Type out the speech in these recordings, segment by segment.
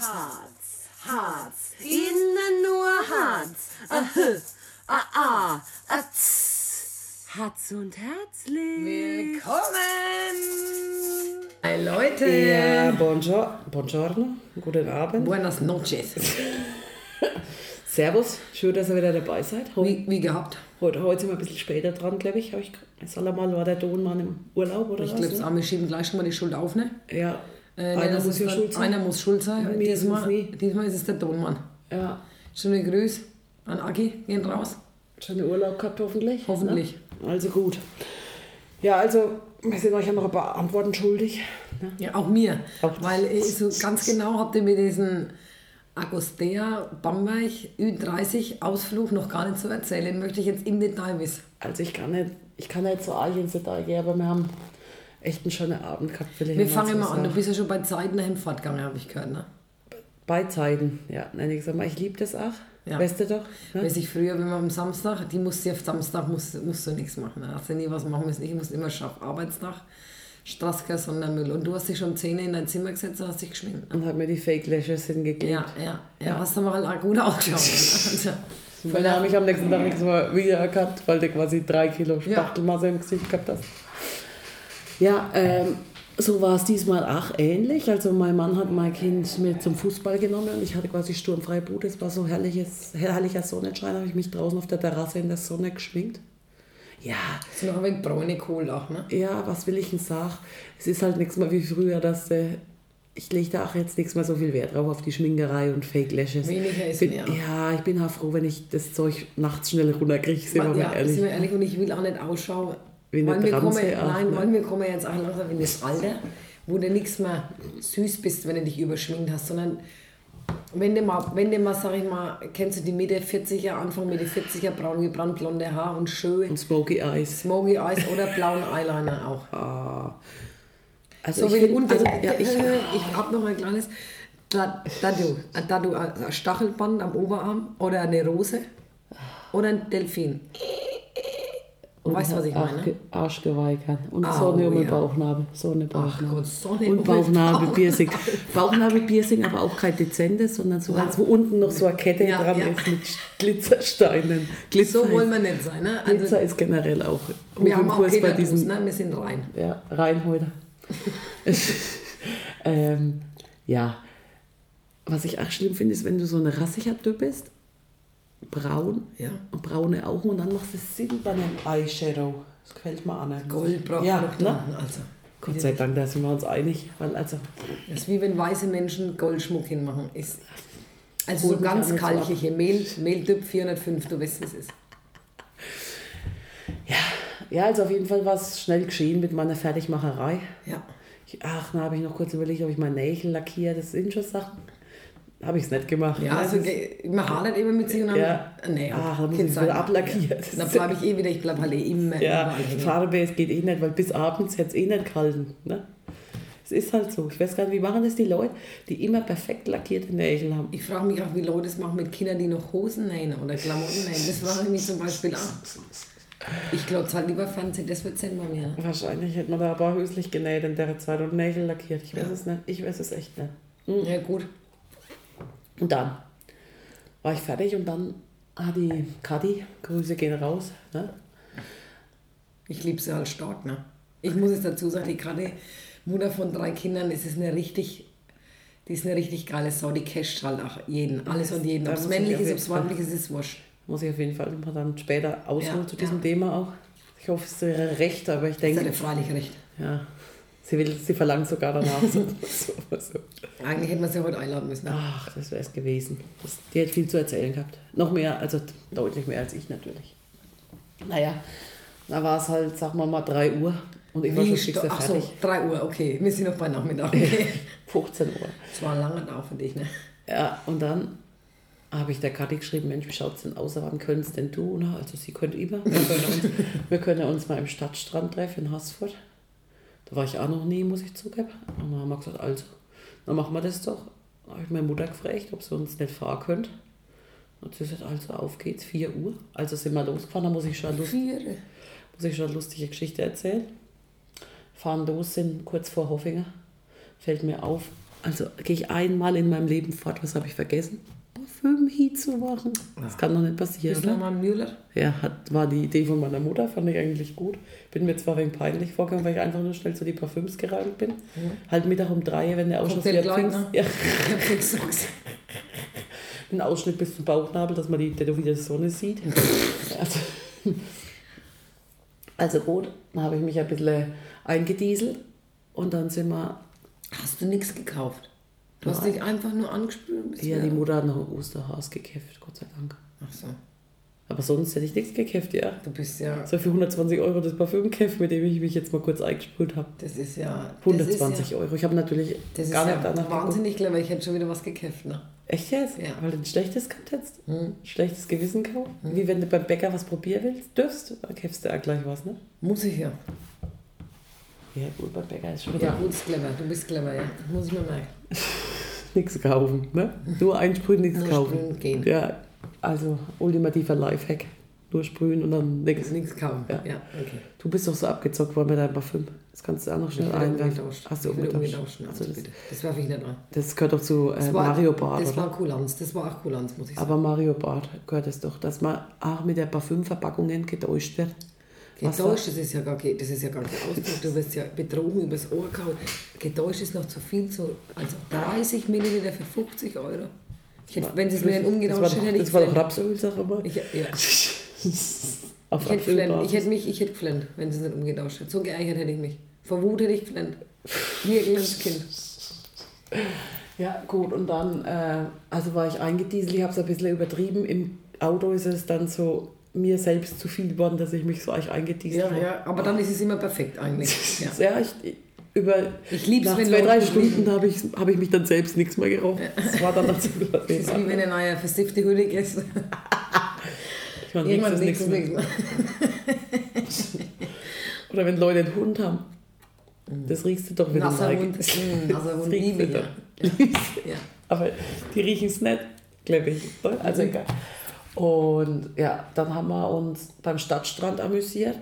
Harz, Harz, innen nur Harz. Ahö, ah, ah, ah, tss. Harz und herzlich. Willkommen! Hey Leute! Ja, bonjour, buongiorno, guten Abend. Buenas noches. Servus, schön, dass ihr wieder dabei seid. Heute, Wie, wie gehabt? heute, heute sind wir ein bisschen später dran, glaube ich. Ich soll er mal, war der Donmann im Urlaub oder Ich was? glaube, es auch, wir schieben gleich schon mal die Schuld auf, ne? Ja, Äh, einer das muss ja schuld sein. Einer muss schuld sein. Ja, diesmal, diesmal ist es der Tonmann. Ja, Schöne Grüße an Aki, gehen raus. schönen Urlaub gehabt hoffentlich. Hoffentlich. Ne? Also gut. Ja, also wir sind euch ja noch ein paar Antworten schuldig. Ne? Ja, auch mir. Auch Weil äh, so ganz genau habt ihr mir diesen Agostea Bamberg Ü30 Ausflug noch gar nicht so erzählen. Möchte ich jetzt im Detail wissen. Also ich kann nicht, ich kann nicht so arg ins Detail gehen, aber wir haben echt einen schönen Abend gehabt. Wir mal fangen mal an. Du bist ja schon bei Zeiten dahin fortgegangen, habe ich gehört. Ne? Bei Zeiten, ja. Nein, ich sag mal, ich liebe das auch. Ja. Weißt du doch? Ne? Weiß ich früher, wenn man am Samstag, die musste auf Samstag musst, musst du nichts machen. Da hast du nie was machen müssen. Ich musste immer schaffen. Arbeitstag, Straßker, Sondermüll. Und du hast dich schon 10 Uhr in dein Zimmer gesetzt und hast dich geschminkt. Und hat mir die Fake Lashes hingegeben. Ja, ja, ja. Hast halt auch gut ausgeschaut. Weil da habe ich am nächsten Tag nichts mehr wiedererkannt, weil du quasi drei Kilo Spachtelmasse im Gesicht gehabt hast. Ja, ähm, so war es diesmal auch ähnlich. Also mein Mann hat mein Kind mit zum Fußball genommen und ich hatte quasi sturmfreie Bude. Es war so herrliches, herrlicher Sonnenschein, habe ich mich draußen auf der Terrasse in der Sonne geschminkt. Ja, so noch ein wenig braune Kohl auch, ne? ja, was will ich denn sagen? Es ist halt nichts mehr wie früher, dass äh, ich lege da auch jetzt nichts mehr so viel Wert drauf auf die Schminkerei und Fake Lashes. Weniger ist bin, mehr. Ja, ich bin auch froh, wenn ich das Zeug nachts schnell runterkriege, sind wir Man, mal ja, ehrlich. sind wir ehrlich, und ich will auch nicht ausschauen. Wie eine wir kommen, auch, nein, ne? wir kommen jetzt auch langsam in das Alter, wo du nichts mehr süß bist, wenn du dich überschminkt hast, sondern wenn du mal, wenn du mal, sag ich mal, kennst du die Mitte 40er, Anfang Mitte 40er, braun gebrannt, blonde Haar und schön, Und Smoky Eyes. smoky Eyes oder blauen Eyeliner auch. Ah. Also So ich find, also, ja, ich, ich habe noch ein kleines du, da du ein Stachelband am Oberarm oder eine Rose oder ein Delfin. Du weißt, was ich meine? Arschgeweigert. Und Au, Sonne um den ja. Bauchnabel. Sonne Bauchnabel. Gott, Sonne und um den Bauchnabelpiercing. Bauchnabelpiercing, aber auch kein dezentes, sondern so eins, wo unten noch so eine Kette Ja, dran ja. ist mit Glitzersteinen. Glitzer, So wollen wir nicht sein. Ne? Glitzer Also, ist generell auch wir haben auch Kurs bei Peter diesen ne? wir sind rein. Ja, rein heute. ähm, ja, was ich auch schlimm finde, ist, wenn du so eine rassiger Typ bist, braun, Ja. und braune Augen und dann machst du silbernen Eyeshadow. Das gefällt mir an. Gold braucht ja, noch ne? Also, Gott sei Dank, da sind wir uns einig. Weil also, das ist wie wenn weiße Menschen Goldschmuck hinmachen. Ist, also so ganz kalkige Mehl, Mehltyp 405, du weißt, wie es ist. ja, also auf jeden Fall war es schnell geschehen mit meiner Fertigmacherei. Ja. Ich, ach, da habe ich noch kurz überlegt, ob ich meine Nägel lackiere. Das sind schon Sachen. Habe ich es nicht gemacht. Ja, Das also man hadert immer mit sich und dann. Ja. Nee, Ach, da muss ich wieder sein. ablackieren. Ja. Dann bleibe ich eh wieder, ich bleibe halt eh immer Ja. Farbe, es geht eh nicht, weil bis abends hätte es eh nicht gehalten. Ne? Es ist halt so. Ich weiß gar nicht, wie machen das die Leute, die immer perfekt lackierte Nägel haben. Ich frage mich auch, wie Leute es machen mit Kindern, die noch Hosen nähen oder Klamotten nähen. Das frage ich mich zum Beispiel auch. Ich glaube halt lieber Fernsehen, das wird Sinn bei mir. Wahrscheinlich hätte man da aber höchstlich genäht in der Zeit und Nägel lackiert. Ich weiß Ja. es nicht. Ich weiß es echt nicht. Ja, gut. Und dann war ich fertig und dann hat die Kadi, Grüße gehen raus, ne? Ich liebe sie halt stark, ne? Ich muss es dazu sagen, die gerade Mutter von drei Kindern, es ist eine richtig, die ist eine richtig geile Sau, die casht halt auch jeden, alles und jeden. Ob es männlich ist, ob es weiblich ist, ist wurscht. Muss ich auf jeden Fall mal dann später ausholen Ja, zu diesem ja. Thema auch. Ich hoffe, es wäre recht, aber ich hat denke, er freilich recht. ja, sie, will, sie verlangt sogar danach. so, so, so. Eigentlich hätten wir sie heute einladen müssen. Ach, das wäre es gewesen. Das, die hat viel zu erzählen gehabt. Noch mehr, also deutlich mehr als ich natürlich. Naja, da war es halt, sagen wir mal, 3 Uhr und ich war schon fix sto- Ach so, fertig. 3 Uhr, okay. Wir sind noch bei Nachmittag. Okay. 15 Uhr. Das war ein langer Tag für dich, ne? Ja, und dann habe ich der Kathi geschrieben, Mensch, wie schaut es denn aus, wann können es denn du? Na, also sie könnte immer. Wir können, uns, wir können uns mal im Stadtstrand treffen in Haßfurt. Da war ich auch noch nie, muss ich zugeben. Und dann haben wir gesagt, also, dann machen wir das doch. Da habe ich meine Mutter gefragt, ob sie uns nicht fahren könnte. Und sie sagt, also auf geht's, 4 Uhr. Also sind wir losgefahren, da muss ich schon, lust, muss ich schon eine lustige Geschichte erzählen. Fahren los, sind kurz vor Hoffingen. Fällt mir auf, Also gehe ich einmal in meinem Leben fort, was habe ich vergessen? Zu machen. Das kann doch nicht passieren, Bist du oder? mal Müller? Ja, hat, war die Idee von meiner Mutter, fand ich eigentlich gut. Bin mir zwar wegen peinlich vorgekommen, weil ich einfach nur schnell zu die Parfüms gerannt bin. Halt Mittag um drei, wenn der Ausschuss wieder ne? Ja, ein Ausschnitt bis zum Bauchnabel, dass man die tätowierte Sonne sieht. Also, also gut, dann habe ich mich ein bisschen eingedieselt und dann sind wir, Hast du nichts gekauft? Du hast dich einfach nur angespült ja, die Mutter hat noch ein Osterhaus gekämpft, Gott sei Dank. Ach so. Aber sonst hätte ich nichts gekämpft, ja. Du bist ja. So für 120 Euro das Parfüm gekämpft, mit dem ich mich jetzt mal kurz eingesprüht habe. Das ist ja. 120 das ist ja, Euro. Ich habe natürlich Das ist gar nicht ja danach geguckt. wahnsinnig clever. Ich hätte schon wieder was gekämpft, ne? Echt jetzt? Ja. Weil du ein schlechtes gehabt hättest? Hm. Schlechtes Gewissen gehabt? Wie wenn du beim Bäcker was probieren willst, dürfst, dann kämpfst du auch gleich was, ne? Muss ich ja. Ja gut, beim Bäcker ist schon Ja, wieder gut, ist clever. Du bist clever, ja. Muss ich mir merken. nichts kaufen, ne? Nur einsprühen, nichts Nur kaufen. sprühen gehen. Ja, also ultimativer Lifehack. Nur sprühen und dann nichts. Nichts kaufen. Ja. Ja, okay. Du bist doch so abgezockt worden mit deinem Parfüm. Das kannst du auch noch schnell einwerfen. Hast du umgetauscht? Also Also das. Das werfe ich nicht an. das gehört doch zu äh, war, Mario Bart, Das oder? war Kulanz. Das war auch Kulanz, muss ich sagen. Aber Mario Bart gehört es doch, dass man auch mit der Parfümverpackungen getäuscht wird. Getäuscht, das ist ja gar kein, das ist ja gar kein Ausdruck. Du wirst ja betrogen übers Ohr gehauen. Getäuscht ist noch zu viel, so, also 30 Milliliter für 50 Euro. Hätte, wenn sie es mir dann doch, hätten, hätte ich das war doch geflennt. Rapsöl, sag mal. Ich, ja. Auf Ich hätte geflennt. Ich hätte mich, ich hätte geflennt, wenn sie es nicht umgetauscht hätten. So geeichert hätte ich mich. Vor Wut hätte ich geflennt. Ein kleines Kind. Ja, gut, und dann, äh, also war ich eingedieselt, ich habe es ein bisschen übertrieben. Im Auto ist es dann so mir selbst zu viel geworden, dass ich mich so eigentlich eingedieselt Ja, habe. ja, aber dann ist es immer perfekt eigentlich. Ja. Ja, ich, über Ich lieb's, nach wenn zwei, drei Stunden habe ich, hab ich mich dann selbst nichts mehr gerochen. Das war dann noch so Das ist wie wenn ein neuer versiffte Hülle ist. ich meine, nichts ist nichts mehr. mehr. Oder wenn Leute einen Hund haben. Das riechst du doch, wenn Nasser du Hund, mm, nasser Hund liebe du ich. Ja. Ja. Aber die riechen es nicht, glaube ich. Also Mhm. egal. Und ja, dann haben wir uns beim Stadtstrand amüsiert.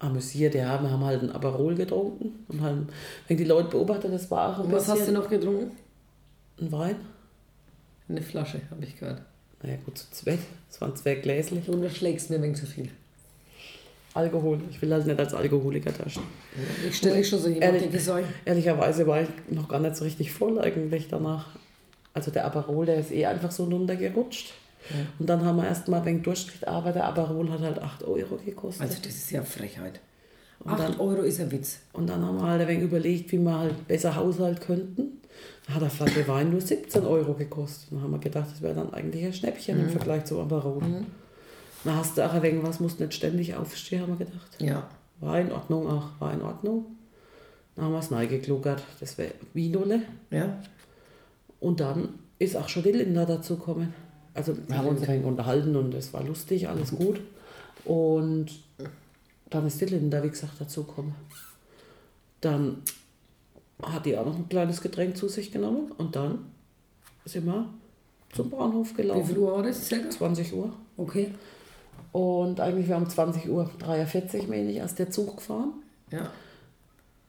Amüsiert, ja, wir haben halt ein Aperol getrunken und haben, wenn die Leute beobachtet, das war auch ein was hast du noch getrunken? ein Wein. Eine Flasche, habe ich gehört. Naja, gut, zu zweit. Es waren zwei gläslich. Du unterschlägst mir wegen zu viel. Alkohol. Ich will halt nicht als Alkoholiker dastehen. Ich stelle dich schon so Ehrlich? jemand, die sagen, Ehrlicherweise war ich noch gar nicht so richtig voll eigentlich danach. Also der Aperol, der ist eh einfach so runtergerutscht. Und dann haben wir erstmal wenig durchgekriegt, aber der Aperol hat halt 8 Euro gekostet. also das ist ja Frechheit. Und 8 dann- Euro ist ein Witz. Und dann haben wir halt ein wenig überlegt, wie wir halt besser haushalten könnten. Da hat eine Flasche Wein nur 17 Euro gekostet. Dann haben wir gedacht, das wäre dann eigentlich ein Schnäppchen im Vergleich zu Aperol. Dann hast du auch ein wenig was, musst nicht ständig aufstehen, haben wir gedacht. Ja. War in Ordnung, ach, war in Ordnung. Dann haben wir es reingekluckert. Das wäre Vinole. Ja. Und dann ist auch schon die Linda dazu gekommen. Also wir haben uns ein wenig unterhalten und es war lustig, alles gut. Und dann ist die Linda, wie gesagt, dazu gekommen. Dann hat die auch noch ein kleines Getränk zu sich genommen und dann sind wir zum Bahnhof Wie viel gelaufen. Uhr war das circa? 20 Uhr. Okay. Und eigentlich wir haben 20 Uhr 43 meine ich, erst der Zug gefahren. Ja.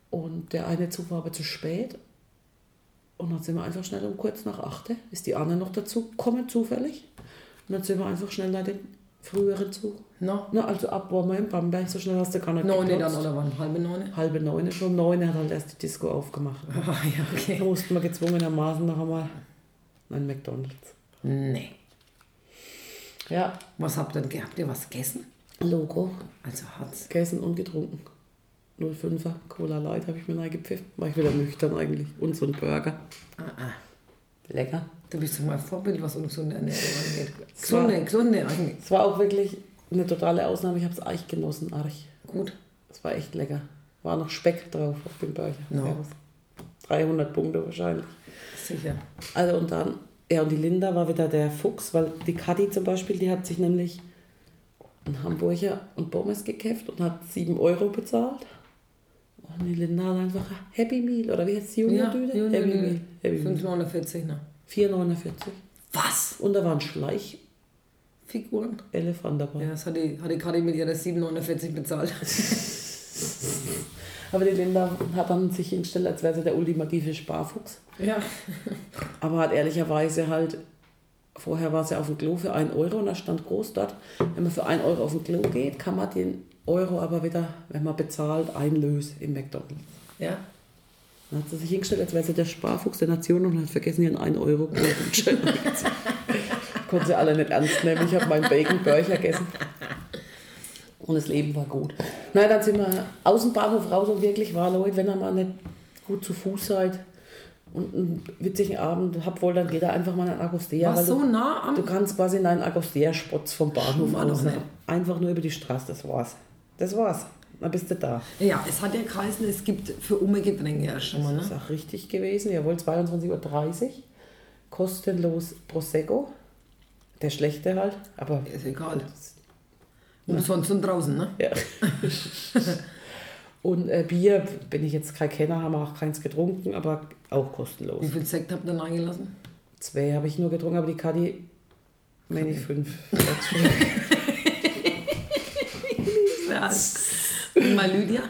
Und der eine Zug war aber zu spät. Und dann sind wir einfach schnell um kurz nach 8 ist die Anne noch dazu gekommen, zufällig. Und dann sind wir einfach schnell nach den früheren Zug. No. Na, also ab waren wir in Bamberg, so schnell hast du gar nicht Neune dann oder wann? Halbe neune? Halbe neun, schon neun hat halt erst die Disco aufgemacht. Ah, ja, Da okay. mussten wir gezwungenermaßen noch einmal ein McDonalds. Nee. Ja, Was habt ihr denn gehabt? Ihr was gegessen? Logo, Also hat's. gegessen und getrunken. 05er Cola Light habe ich mir reingepfiffen. War ich wieder nüchtern eigentlich. Und so ein Burger. Ah, ah. Lecker. Du bist doch mal ein Vorbild, was ungesunde Ernährung angeht. Es war- Gesunde, gesunde angeht. Es war auch wirklich eine totale Ausnahme. Ich habe es echt genossen, Arch. Gut. Es war echt lecker. War noch Speck drauf auf dem Burger. No. Ja, 300 Punkte wahrscheinlich. Sicher. Also und dann, ja und die Linda war wieder der Fuchs, weil die Kadi zum Beispiel, die hat sich nämlich einen Hamburger und Pommes gekäft und hat 7 Euro bezahlt. Und die Linda hat einfach ein Happy Meal, oder wie heißt die junge Ja, Düde? Junge Happy. Meal. Happy Meal. 5,49, ne? 4,49. Was? Und da war ein Schleichelefant Figuren? dabei. Ja, das hat die, hat die gerade mit ihrer 7,49 bezahlt. Aber die Linda hat dann sich hingestellt, als wäre sie der ultimative Sparfuchs. Ja. Aber hat ehrlicherweise halt, vorher war sie auf dem Klo für 1 Euro und da stand groß dort, wenn man für 1 Euro auf dem Klo geht, kann man den Euro aber wieder, wenn man bezahlt, einlösen im McDonalds. Ja. Dann hat sie sich hingestellt, als wäre sie der Sparfuchs der Nation und hat vergessen, ihren 1 Euro Gutschein Konnten sie alle nicht ernst nehmen. Ich habe meinen Bacon Burger gegessen. Und das Leben war gut. Na, dann sind wir aus dem Bahnhof raus und wirklich war, Leute, wenn ihr mal nicht gut zu Fuß seid und einen witzigen Abend habt wollt, dann geht da einfach mal in Agostea. War so du, nah am. du kannst quasi in einen Agostea-Spotz vom Bahnhof aus. Einfach nur über die Straße, das war's. Das war's. Dann bist du da. Ja, es hat ja geheißen, es gibt für Umme Getränke ja schon mal, Das ist ne? auch richtig gewesen. Jawohl, 22.30 Uhr. Kostenlos Prosecco. Der schlechte halt, aber Ist egal. Umsonst und draußen, ne? ja. Und äh, Bier bin ich jetzt kein Kenner, haben wir auch keins getrunken, aber auch kostenlos. Wie viel Sekt habt ihr denn eingelassen? Zwei habe ich nur getrunken, aber die Kadi, meine ich fünf. Ja. Und mal Lydia?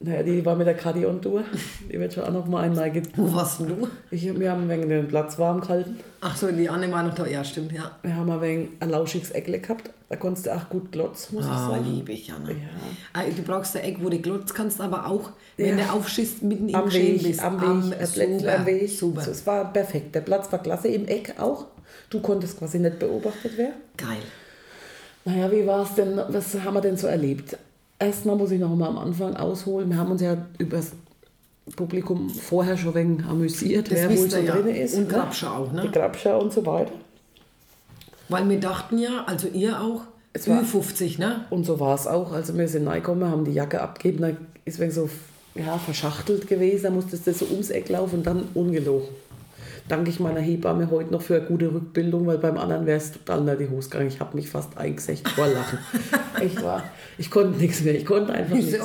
naja, die war mit der Kadi on Tour. Die wird schon auch noch mal einmal get Wo warst denn du? ich, Wir haben wegen den Platz warm gehalten. Ach so, die Anne war noch da. Ja, stimmt, ja. Wir haben wenig ein lauschiges Eckle gehabt. Da konntest du auch gut glotz, muss ich Ah, sagen. liebe ich, Anne. Ja. Ah, Du brauchst ein Eck, wo du glotzt kannst, aber auch, wenn Ja. du aufschießt, mitten im am Geschehen Weg, bist. am Weg, ein Plätzchen super, am Weg. super. So, es war perfekt. Der Platz war klasse, im Eck auch. Du konntest quasi nicht beobachtet werden. Geil. Naja, wie war es denn? Was haben wir denn so erlebt? Erstmal muss ich noch mal am Anfang ausholen. Wir haben uns ja über das Publikum vorher schon wenig amüsiert, Das wer wohl so ja. drin ist. Und ne? Grabscher auch, Die ne? Grabscher und so weiter. Weil wir dachten ja, also ihr auch, Es war- Ü50, ne? Und so war es auch. Also wir sind reingekommen, haben die Jacke abgegeben, da ist wegen so ja, verschachtelt gewesen, da musstest du so ums Eck laufen und dann ungelogen. Danke ich meiner Hebamme heute noch für eine gute Rückbildung, weil beim anderen wäre es total in die Hose gegangen. Ich habe mich fast eingesächt vor Lachen. ich, war, ich konnte nichts mehr, ich konnte einfach nichts.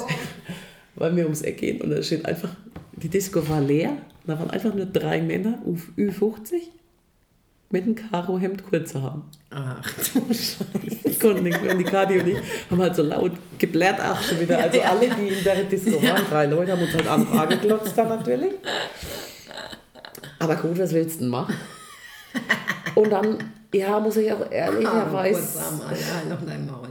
Weil wir ums Eck gehen und da steht einfach, die Disco war leer, da waren einfach nur drei Männer, Ü50, mit einem Karohemd kurze haben. Ach du Scheiße. Ich konnte nicht mehr. Und die Kadi und ich haben halt so laut geblärt auch schon wieder. Also alle, die in der Disco waren, drei Leute, haben uns halt an angeglotzt dann natürlich. Aber gut, was willst du denn machen? Und dann, ja, muss ich auch ehrlicherweise, Arsch, ja, noch dein Maul.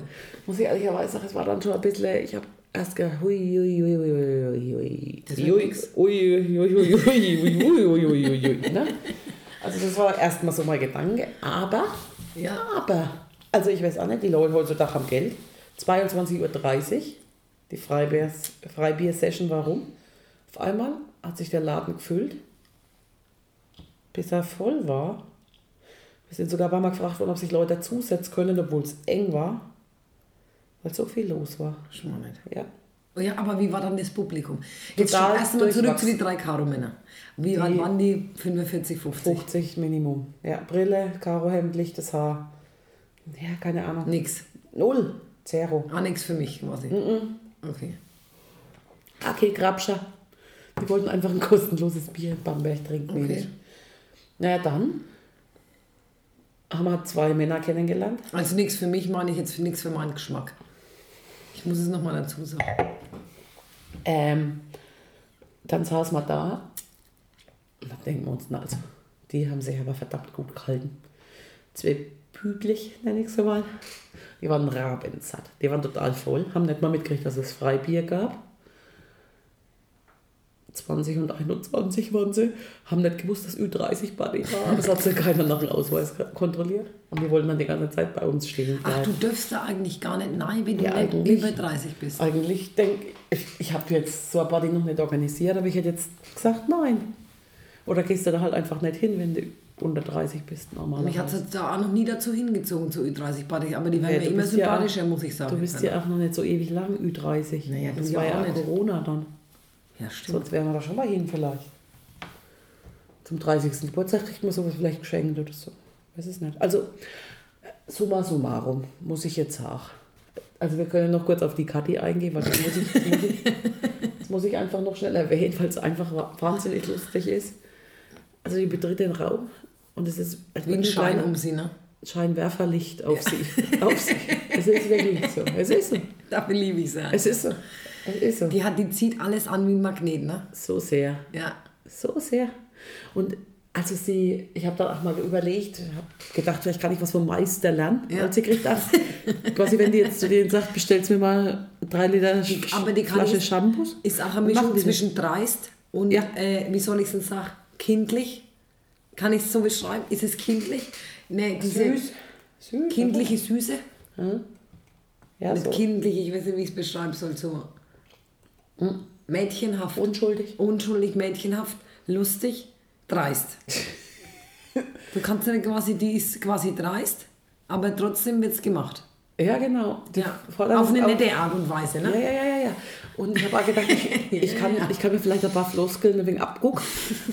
muss ich ehrlicherweise sagen, es war dann schon ein bisschen, ich habe erst gedacht, hui, hui, hui, hui, hui, Das hui, hui, hui, hui, hui, hui, hui, hui, hui, ne? Also das war erstmal so mein Gedanke, aber Ja. aber, also ich weiß auch nicht, die Leute heutzutage haben Geld. 22.30 Uhr, die Freibiers- Freibier-Session, warum? Auf einmal hat sich der Laden gefüllt, bis er voll war. Wir sind sogar ein paar Mal gefragt worden, ob sich Leute dazusetzen können, obwohl es eng war, weil so viel los war. Schon mal nicht. Ja. Oh Ja, aber wie war dann das Publikum? Jetzt Total erstmal zurück zu den drei Karo-Männer. Wie Die- waren die? 45, 50? 50 Minimum. Ja, Brille, Karohemd, lichtes Haar. Ja, keine Ahnung. Nix. Null. Zero. Ah, nix für mich quasi. Okay. Okay, Grabscher. Die wollten einfach ein kostenloses Bier in Bamberg trinken. Okay. Naja, dann haben wir zwei Männer kennengelernt. Also nichts für mich, meine ich jetzt nichts für meinen Geschmack. Ich muss es nochmal dazu sagen. Ähm, dann saßen wir da und dann denken wir uns, na also, die haben sich aber verdammt gut gehalten. Zwei Büglich, nenne ich sie mal. Die waren rabensatt. Die waren total voll, haben nicht mal mitgekriegt, dass es Freibier gab. 20 und 21 waren sie, haben nicht gewusst, dass Ü30 Buddy war, aber es hat sie keiner nach dem Ausweis kontrolliert. Und die wollten dann die ganze Zeit bei uns stehen Ach, du bleiben. dürfst da eigentlich gar nicht nein, wenn du Ja, nicht eigentlich. über 30 bist. Eigentlich denke ich, ich habe jetzt so ein Party noch nicht organisiert, aber ich hätte jetzt gesagt, nein. Oder gehst du da halt einfach nicht hin, wenn du unter 30 bist, normalerweise. Mich hat es da auch noch nie dazu hingezogen zu Ü30-Party, aber die werden Ja, mir du immer bist ja auch- sympathischer, muss ich sagen. Du bist ja auch noch nicht so ewig lang, Ü30. Naja, du das war ja nicht. Corona dann. Ja, stimmt. Sonst wären wir da schon mal hin vielleicht. Zum 30. Geburtstag kriegt man sowas vielleicht geschenkt oder so. Weiß es nicht. Also, summa summarum, muss ich jetzt sagen. Also wir können noch kurz auf die Kathi eingehen, weil das muss ich, das muss ich, das muss ich einfach noch schnell erwähnen, weil es einfach wa- wahnsinnig lustig ist. Also die betritt den Raum und es ist Wie ein Schein um sie, ne? Scheinwerferlicht auf sie. Auf sie. Es ist wirklich so. Es ist so. Dafür liebe ich sie. Es ist so. Es ist so. Die, hat, die zieht alles an wie ein Magnet, ne? So sehr. Ja. So sehr. Und also sie, ich habe dann auch mal überlegt, habe gedacht, vielleicht kann ich was vom Meister lernen, Ja. weil sie kriegt das. quasi, wenn die jetzt zu denen sagt, bestellst mir mal drei Liter Sch- aber die kann Flasche ich- Shampoos. Ist auch eine Mischung das? zwischen dreist und, Ja. äh, wie soll ich es denn sagen, kindlich. Kann ich es so beschreiben? Ist es kindlich? Nee, diese Süß. Süß. kindliche Süße. oder? Ja, Nicht so. kindlich, ich weiß nicht, wie ich es beschreiben soll. So mädchenhaft. Unschuldig. Unschuldig, mädchenhaft, lustig, dreist. du kannst ja quasi, die ist quasi dreist, aber trotzdem wird es gemacht. Ja, genau. Die Ja. Auf eine nette Art und Weise, ne? Ja, ja, ja, ja. Und ich habe auch gedacht, ich, ich, kann, ich kann mir vielleicht ein paar Floskeln ein wenig abgucken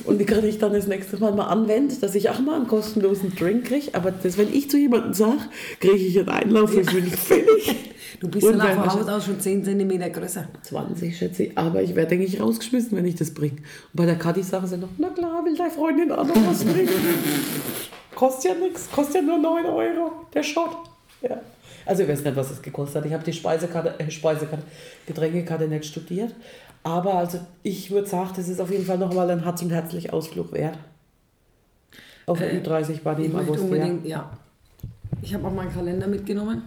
und die kann ich dann das nächste Mal mal anwenden, dass ich auch mal einen kostenlosen Drink kriege. Aber das, wenn ich zu jemandem sage, kriege ich einen Einlauf für ja. völlig Du bist dann auch von. Haus aus schon 10 cm größer. 20, schätze ich. Aber ich werde, denke ich, rausgeschmissen, wenn ich das bringe. Und bei der Kathi sagen sie noch, na klar, will deine Freundin auch noch was bringen. kostet ja nichts, kostet ja nur 9 Euro, der Shot. Ja. Also ich weiß nicht, was es gekostet hat. Ich habe die Speisekarte, äh, Speisekarte, Getränkekarte nicht studiert. Aber also ich würde sagen, das ist auf jeden Fall nochmal ein Herz- und herzlich Ausflug wert. Auf der Ü30 war die im August. Ja. unbedingt, ja. Ich habe auch meinen Kalender mitgenommen.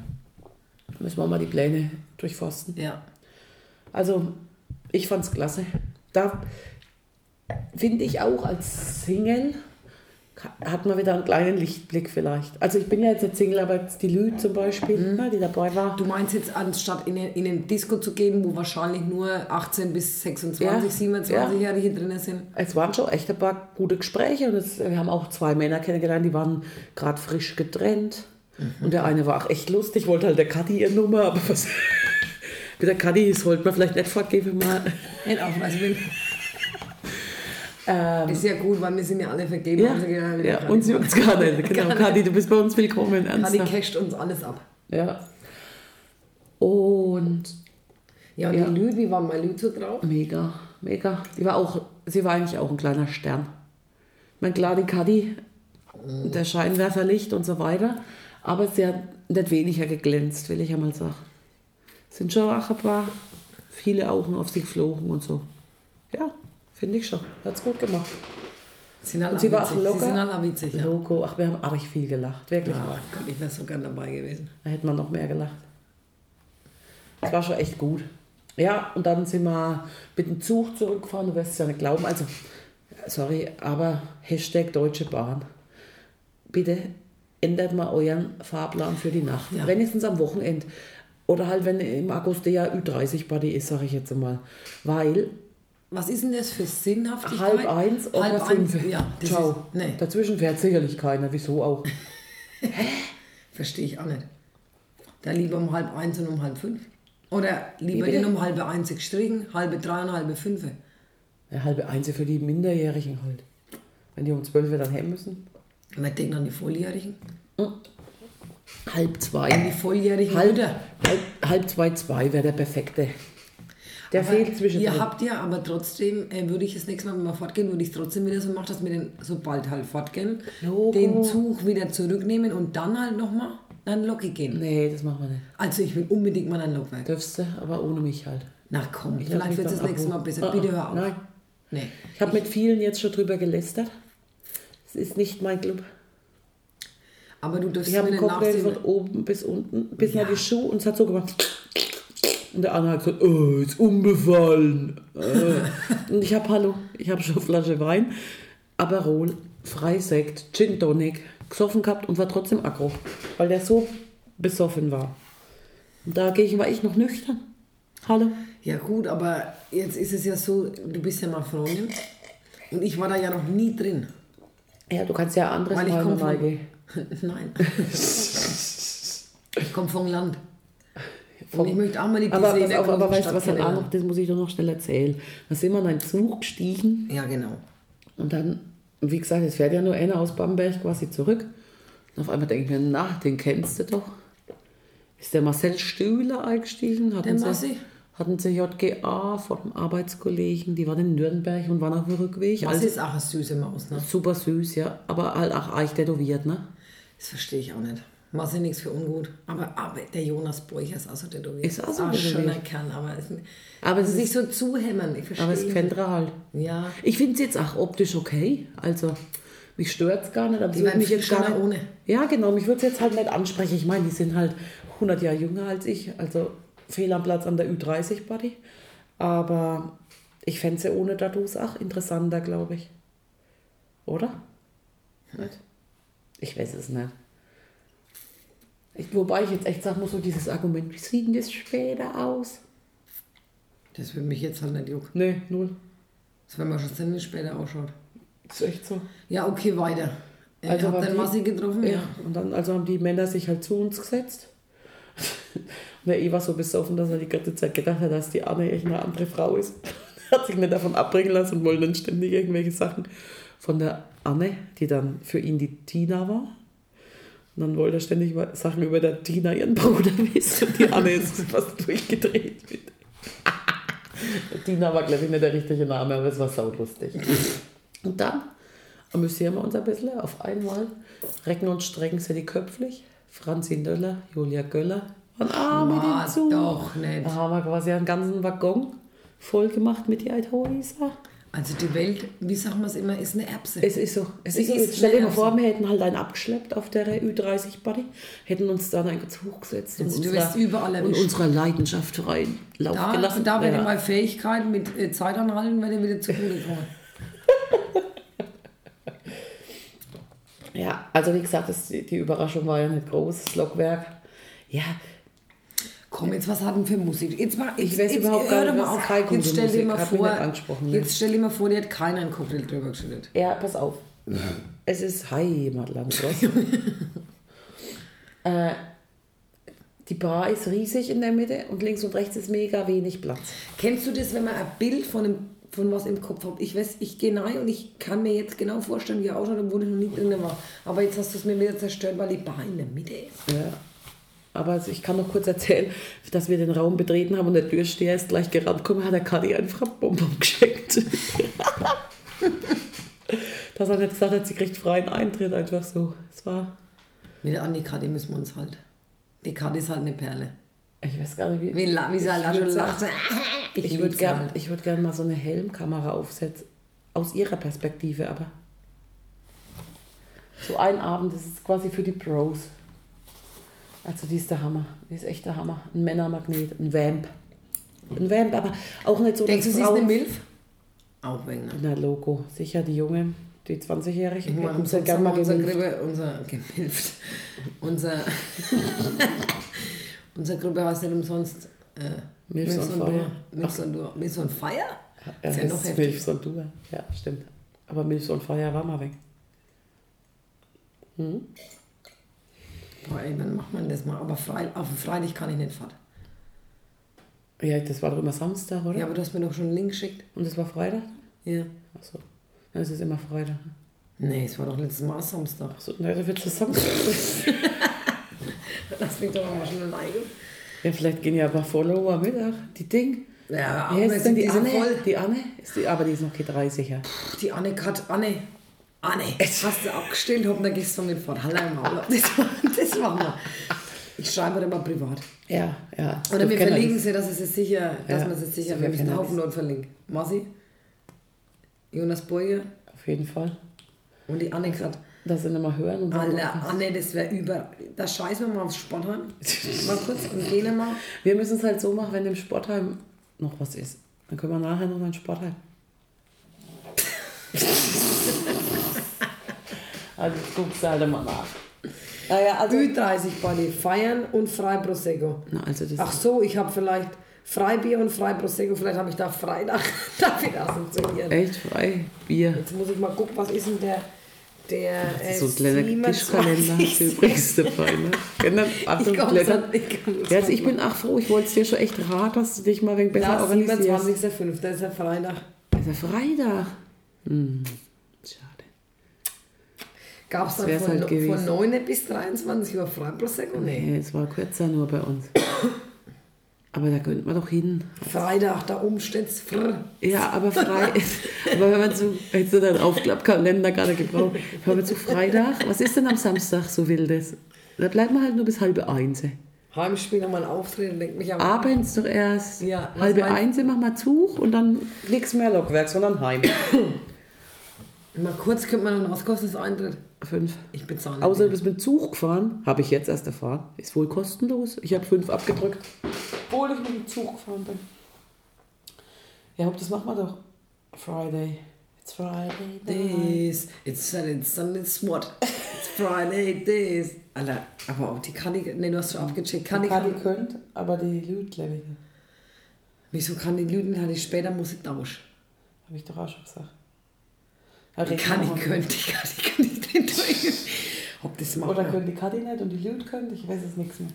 Müssen wir mal die Pläne durchforsten. Ja. Also, ich fand's klasse. Da finde ich auch als Single hat man wieder einen kleinen Lichtblick vielleicht. Also ich bin ja jetzt nicht Single, aber jetzt die Lü zum Beispiel, ne, die dabei war. Du meinst jetzt, anstatt in, in ein Disco zu gehen, wo wahrscheinlich nur 18 bis 26, Ja, 27-Jährige drin sind. Es waren schon echt ein paar gute Gespräche und es, wir haben auch zwei Männer kennengelernt, die waren gerade frisch getrennt. Und der eine war auch echt lustig, wollte halt der Kathi ihre Nummer, aber was mit der Kathi sollte man vielleicht nicht fortgeben mal. Nicht auch, also wenn, Ähm, ist ja gut, weil wir sind ja alle vergeben. ja, also genau, ja, und sie uns gar nicht. Genau. Kathi, du bist bei uns willkommen. Kadi casht uns alles ab. Ja. Und Ja, und Ja. die Lü, wie war meine Lü so drauf? mega, mega. Die war auch, sie war eigentlich auch ein kleiner Stern. Ich meine, klar, die Kadi, der Scheinwerferlicht und so weiter, aber sie hat nicht weniger geglänzt, will ich einmal sagen. Sind schon auch ein paar, viele Augen auf sie geflogen und so. Ja, finde ich schon. Hat's gut gemacht. Sind Und sie war auch locker. Sie sind alle witzig, ja. Logo, ach, wir haben arg viel gelacht, wirklich. Ja, ich wäre so gern dabei gewesen. Da hätte man noch mehr gelacht. Es war schon echt gut. Ja, und dann sind wir mit dem Zug zurückgefahren, du wirst es ja nicht glauben. Also, sorry, aber Hashtag Deutsche Bahn. Bitte ändert mal euren Fahrplan für die Nacht. Ja. Wenigstens am Wochenende. Oder halt, wenn im August der Ü30-Party ist, sage ich jetzt einmal. Weil Was ist denn das für Sinnhaftigkeit? halb eins oder halb fünf. eins, ja. Das Ciao. Ist, nee, Dazwischen fährt sicherlich keiner. Wieso auch? verstehe ich auch nicht. Da lieber um halb eins und um halb fünf. Oder lieber den um halbe eins gestrichen, halbe drei und halbe fünf. Ja, halbe eins für die Minderjährigen halt. Wenn die um zwölf dann heim müssen. Man denkt an die Volljährigen. Halb zwei. Die volljährigen Halb, halb, halb zwei, zwei wäre der perfekte. Der Aber fehlt zwischen Ihr habt ja, aber trotzdem äh, würde ich das nächste Mal, wenn wir fortgehen, würde ich es trotzdem wieder so machen, dass wir den, sobald halt fortgehen, Logo. den Zug wieder zurücknehmen und dann halt nochmal an Loki gehen. Nee, das machen wir nicht. Also ich will unbedingt mal an Lokwerk. Dürfst du, aber ohne mich halt. Na komm, Ich vielleicht wird es das nächste Mal besser. Ah, Bitte hör auf. Nein. Nee. Ich habe mit vielen jetzt schon drüber gelästert. Ist nicht mein Club. Aber du darfst Ich habe einen Cocktail von oben bis unten, bis Ja. nach die Schuhe und es hat so gemacht. Und der andere hat gesagt, oh, ist unbefallen. Äh. und ich habe, hallo, ich habe schon eine Flasche Wein, Aperol, Freisekt, Gin Tonic, gesoffen gehabt und war trotzdem aggro, weil der so besoffen war. Und dagegen war ich noch nüchtern. Hallo. Ja gut, aber jetzt ist es ja so, du bist ja mal Freundin und ich war da ja noch nie drin. Ja, du kannst ja anderes Weil ich Mal komm mal von-. Nein. ich komme vom Land. Und ich möchte auch mal die Aber, der auf, aber weißt du, was dann auch noch, das muss ich doch noch schnell erzählen. Da sind wir in einen Zug gestiegen Ja, genau. Und dann, wie gesagt, es fährt ja nur einer aus Bamberg quasi zurück. Und auf einmal denke ich mir, na, den kennst du doch. Ist der Marcel Stühler eingestiegen? Hatten Der Marci? Hatten sie JGA von einem Arbeitskollegen, die waren in Nürnberg und waren auf dem Rückweg. Was Also, ist auch eine süße Maus, ne? super süß, ja. Aber halt auch eich tätowiert, ne? Das verstehe ich auch nicht. Mach ich nichts für ungut. Aber, aber der Jonas Borcher ist auch so tätowiert. Ist auch so ein tätowiert. schöner Kerl, aber es, Aber ist nicht so zuhämmern. Ich verstehe Aber es gefällt dir halt. Ja, Ich finde es jetzt auch optisch okay. Also, mich stört es gar nicht. Aber Die werden mich jetzt gar nicht, ohne. Ja, genau. Mich würde es jetzt halt nicht ansprechen. Ich meine, die sind halt 100 Jahre jünger als ich. Also, fehl am Platz an der Ü30-Party. Aber ich fände sie ohne Tattoos auch interessanter, glaube ich. Oder? Nicht? Ich weiß es nicht. Ich, wobei ich jetzt echt sagen muss, so dieses Argument, wie sieht denn das später aus? das würde mich jetzt halt nicht jucken. Nee, null. Das wenn man schon es später ausschaut. Das ist echt so. Ja, okay, weiter. Er Also hat waren dann die- Massi getroffen, ja. Ja, und dann also haben die Männer sich halt zu uns gesetzt. Und der E war so besoffen, dass er die ganze Zeit gedacht hat, dass die Anne echt eine andere Frau ist. Hat sich nicht davon abbringen lassen und wollte dann ständig irgendwelche Sachen von der Anne, die dann für ihn die Tina war. Und dann wollte er ständig Sachen über der Tina, ihren Bruder, wissen. Und die Anne ist fast durchgedreht. Tina war, glaube ich, nicht der richtige Name, aber es war saulustig. Und dann amüsieren wir uns ein bisschen auf einmal, recken und strecken sie die köpflich. Franzi Döller, Julia Göller und Arme Ma, hinzu. doch nicht. Da haben wir quasi einen ganzen Waggon voll gemacht mit die Eidhäuser. Also die Welt, wie sagen wir es immer, ist eine Erbse. Es ist so. Es Sie ist ist stell dir mal vor, wir hätten halt einen abgeschleppt auf der Ü30-Party, hätten uns dann ein ganz hochgesetzt und, Jetzt, du unserer, und unserer Leidenschaft freien Lauf da, gelassen. da werde Ja. mal Fähigkeiten mit äh, Zeit anhalten, werde ich wieder zugute kommen. Ja, also wie gesagt, das, die, die Überraschung war ja nicht groß, das Lockwerk. Ja, Komm, jetzt was hat denn für Musik? Jetzt mal, Ich jetzt, weiß jetzt, überhaupt gar nicht, was auf. Kai Jetzt stell dir mal vor, ne? jetzt stell dir mal vor, dir hat keiner einen Cocktail drüber geschüttet. Ja, pass auf. Es ist Heimatland. Ross. äh, die Bar ist riesig in der Mitte und links und rechts ist mega wenig Platz. Kennst du das, wenn man ein Bild von, einem, von was im Kopf hat? Ich weiß, ich gehe rein und ich kann mir jetzt genau vorstellen, wie er ausschaut, obwohl ich noch nie drin war. Aber jetzt hast du es mir wieder zerstört, weil die Bar in der Mitte ist. Ja. Aber also ich kann noch kurz erzählen, dass wir den Raum betreten haben und der Türsteher ist gleich gerannt gekommen, hat der Kadi einfach einen Bonbon geschenkt. dass er nicht gesagt hat, sie kriegt freien Eintritt, einfach so. Es war, Mit der die müssen wir uns halt. Die Karte ist halt eine Perle. ich weiß gar nicht, wie, Wie, la- wie sie halt auch schon lacht. Ich, Ich würde gerne halt. würd gern mal so eine Helmkamera aufsetzen. Aus ihrer Perspektive, aber. So ein Abend, das ist quasi für die Pros. Also die ist der Hammer. Die ist echt der Hammer. Ein Männermagnet, ein Vamp. Ein Vamp, aber auch nicht so, Denkst du, sie ist eine Milf? Auch wegen, ne? Na, Logo. Sicher, die Junge, die 20-Jährige. Ich meine, hätten sie sonst gern haben wir mal unser. Gruppe, unser gemilft, unser, unser Gruppe heißt nicht umsonst äh, Milfs on Fire. Milfs on Dur. Milfs on Fire? Ja, ist ja noch ist heftiger. Milfs und Dur. Ja, stimmt. Aber Milfs on Fire war mal weg. Boah, ey, wann macht man das mal? Aber frei, auf Freitag kann ich nicht fahren. Ja, das war doch immer Samstag, oder? Ja, aber du hast mir doch schon einen Link geschickt. Und das war Freitag? Ja. Achso. Dann ist es immer Freitag. Nee, es war doch letztes Mal Samstag. Achso, na, da wird es Samstag. Lass mich doch mal schnell rein. ja, vielleicht gehen ja ein paar Follower mit. Ach, die Ding. Ja, aber ist denn die, Anne? voll. Die Anne? Ist die, aber die ist noch G30, ja. Die Anne hat Anne. Anne, hast du abgestellt, hab da gestern mit vor Halle im Maul. Das, das machen wir. Ich schreibe dir mal privat. Ja, ja. Oder Das wir verlinken sie, dass es ist sicher, dass Ja, man es sicher, wir müssen kennen einen Haufen das. Leute verlinken. Masi, Jonas Burger Auf jeden Fall. und die Anne gerade. Dass sie nicht mal hören und Alter, Anne, das wäre über. Da scheißen wir mal aufs Sportheim. mal kurz und gehen mal. Wir müssen es halt so machen, wenn im Sportheim noch was ist. Dann können wir nachher noch ein Sportheim. also guckst du halt mal nach. Naja, also. Ü30 Party, feiern und frei Prosecco. Na, also das Ach so, ich habe vielleicht Freibier und frei Prosecco. Vielleicht habe ich da Freitag dafür assoziiert. echt frei. Bier. Jetzt muss ich mal gucken, was ist denn der. Der Das ist äh, so ein kleiner 27. Tischkalender hast du übrigens dabei. Ne? Genau, Achtung, Ich Blätter. ich Ja, also ich bin auch froh, ich wollte es dir schon echt raten, dass du dich mal wegen besser Ja, organisierst. 27.05. Das ist ja Freitag. Das ist ja Freitag. Hm. Gab es dann von, halt von gewesen. 9 bis 23 Uhr frei Prosecco? Nee. Nee, es war kürzer nur bei uns. Aber da könnte man doch hin. Freitag, da oben steht's. Frr. Ja, aber frei. aber wenn man so, hättest du deinen Aufklappkalender gerade gebraucht. Wenn man zu Freitag, was ist denn am Samstag so wildes? Da bleibt man halt nur bis halbe eins. Heimspiel nochmal auftreten, denkt mich aber. Abends doch erst Ja, halbe eins machen wir Zug und dann nichts mehr Lokwerk, sondern heim. Mal kurz könnte man noch was kostet das Eintritt. Fünf. Ich bezahle. Außer du bist mit Zug gefahren, habe ich jetzt erst erfahren. Ist wohl kostenlos. Ich habe fünf abgedrückt, obwohl ich mit dem Zug gefahren bin. Ja, Haupt, das machen wir doch. Friday. It's Friday. This, it's Saturday, Sunday, it's what? It's Friday, this. Alter, aber auch die kann ich, ne, du hast schon abgecheckt, kann ich, Kann die könnt, aber die Lüd, glaube ich. wieso kann die Lüden, hatte ich später Musik tausch. Habe ich doch auch schon gesagt. Kann ich, könnte, die kann ich, kann ich den durch. Ob das macht. Oder können die Kadi nicht und die Lüd können, ich weiß es nichts mehr.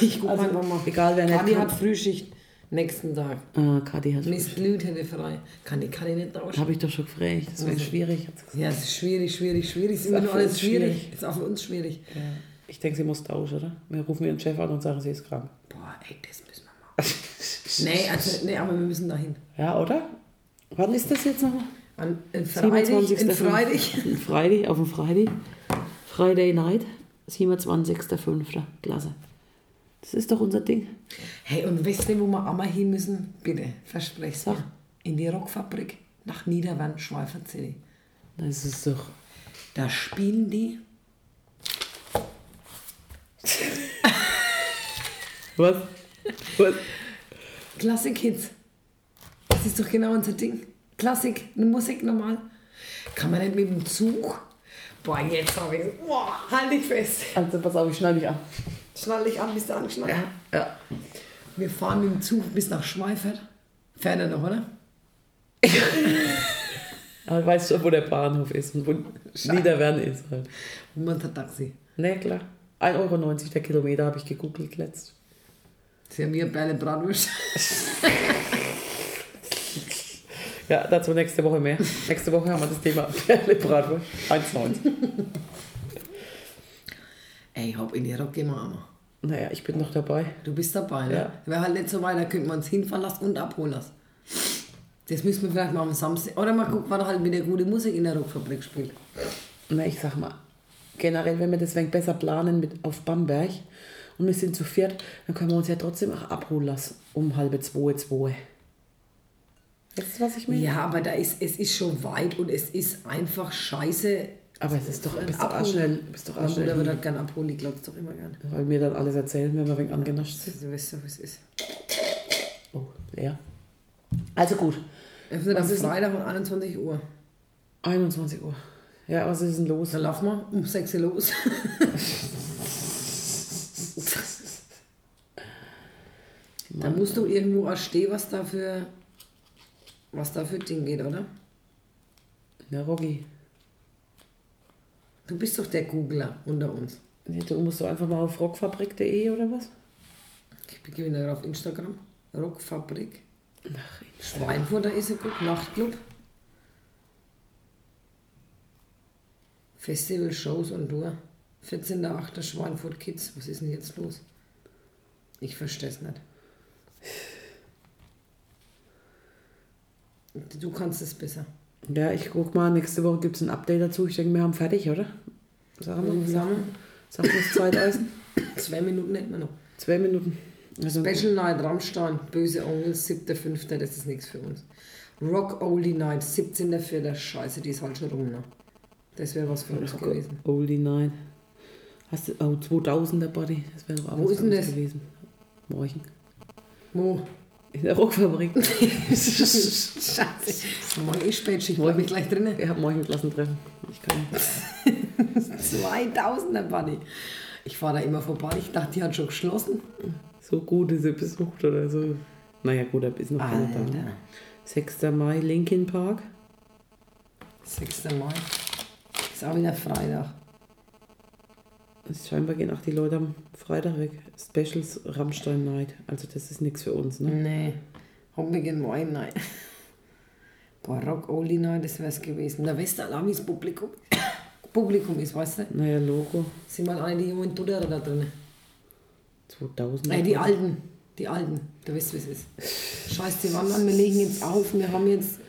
ich guck Also, mal, mal. egal, wer nicht Kadi kann. hat Frühschicht nächsten Tag. Ah, Kadi hat Miss Lüd hätte frei. Kann die Kadi nicht tauschen? Habe ich doch schon gefragt. Das wäre Also- schwierig. Ja, es ist schwierig, schwierig, schwierig. Es ist immer für alles schwierig. schwierig. Ist auch für uns schwierig. Ja. Ich denke, sie muss tauschen, oder? Wir rufen ihren Chef an und sagen, sie ist krank. Boah, ey, das müssen wir machen. nee, also, nee, aber wir müssen dahin. Ja, oder? Wann ist das jetzt nochmal? An, in Freitag, in Freitag. Ein Freitag, auf dem Freitag. Friday Night, 27.05. Klasse. Das ist doch unser Ding. Hey, und weißt du, wo wir einmal hin müssen? Bitte, versprech's Sag. mir. In die Rockfabrik nach Niederwand, Schweifer City. Das ist doch. Da spielen die. Was? Was? Klassik Hits. Das ist doch genau unser Ding. Klassik, eine Musik normal. Kann man nicht mit dem Zug? Boah, jetzt habe ich. Boah, halt dich fest. Also, pass auf, ich schneide dich an. Schnall dich an, bist du angeschnallt? Ja. Wir fahren mit dem Zug bis nach Schweifert. Fährt er noch, oder? Aber weißt du, wo der Bahnhof ist und wo Niederwern ist halt. Hat Taxi. Ne, klar. 1,90 Euro der Kilometer habe ich gegoogelt letzt. Sie haben hier kleine Bratwurst. Ja, dazu nächste Woche mehr. Nächste Woche haben wir das Thema Perle Bratwurst. 1,90. Ey, hopp, in die Rock gehen wir einmal. Naja, ich bin noch dabei. Du bist dabei, ne? Ja. Wäre halt nicht so weit, da könnten wir uns hinfahren lassen und abholen lassen. Das müssen wir vielleicht mal am Samstag. Oder mal gucken, wann halt wieder gute Musik in der Rockfabrik spielt. Na, ich sag mal, generell, wenn wir das wenig besser planen mit auf Bamberg und wir sind zu viert, dann können wir uns ja trotzdem auch abholen lassen. Um halbe zwei, zwei. Weißt du, was ich meine? Ja, aber da ist, es ist schon weit und es ist einfach scheiße. Aber es ist doch, bist doch auch schnell, bist doch auch schnell, wird hin. halt gerne abholen, ich glaube es doch immer gern. weil wir dann alles erzählen, wenn wir ein wenig angenascht sind. Du weißt doch, wie es ist. Oh, leer. Also gut, Öffnet am Was Freitag um 21 Uhr. 21 Uhr. Ja, was ist denn los? Dann laufen wir um 6 Uhr los. da musst du irgendwo auch stehen, was da für, was da für Ding geht, oder? Ja, Rogi. Du bist doch der Googler unter uns. Du musst doch einfach mal auf rockfabrik.de oder was? Ich gehe wieder auf Instagram. Rockfabrik. Ach, Schweinfurter ist er gut. Nachtclub. Festival, Shows und Tour. 14.8. Schweinfurt Kids. Was ist denn jetzt los? Ich verstehe es nicht. Du kannst es besser. Ja, ich guck mal, nächste Woche gibt es ein Update dazu. Ich denke, wir haben fertig, oder? Sag mal, Wie sag, das Zeiteisen. Zwei Minuten hätten wir noch. Zwei Minuten. Also, Special Night Rammstein, Böse Onkel, 7.5. Das ist nichts für uns. Rock Oldie Night, 17.4. Scheiße, die ist halt schon rum. Ne? Das wäre was für uns gewesen. Oldie Night. Hast du, oh, 2000er Body. Das wäre doch auch Wo was ist denn das? gewesen. Morgen. Wo? In der Rockfabrik. Scheiße. Morgen ist Spätschicht, bleib ich gleich drinnen. Wir haben morgen Klassentreffen. Ich kann. 2000er Buddy. Ich fahre da immer vorbei. Ich dachte, die hat schon geschlossen. So gut ist sie besucht oder so. Naja, gut, da ist noch keiner da. ne? 6. Mai, Linkin Park. 6. Mai. Ist auch wieder Freitag. Es scheinbar gehen auch die Leute am Freitag weg. Specials Rammstein Night. Also das ist nichts für uns, ne? Nee. Gehen morgen nein. Boah, Rock Oldie Night, das wär's gewesen. Der Westalamis Publikum. Publikum ist, weißt du? Naja, Logo. Sind mal alle die jungen Tudere da drin. 2000. Nein, die Alten. Die Alten, du weißt, wie es ist. Scheiß die Wandern, wir legen jetzt auf. Wir haben jetzt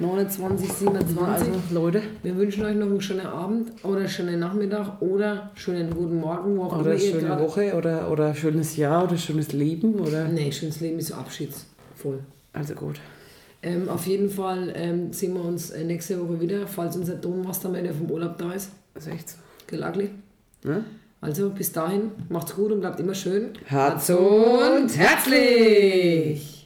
29, 27. Also, Leute. Wir wünschen euch noch einen schönen Abend oder einen schönen Nachmittag oder schönen guten Morgen, wo auch Oder schöne grad- Woche oder, oder schönes Jahr oder schönes Leben oder. Nee, schönes Leben ist abschiedsvoll. Also gut. Ähm, auf jeden Fall ähm, sehen wir uns äh, nächste Woche wieder, falls unser Tonmaster mal der vom Urlaub da ist. Das ist echt so. Gelagli. Ne? Also bis dahin, macht's gut und bleibt immer schön. Herz und herzlich!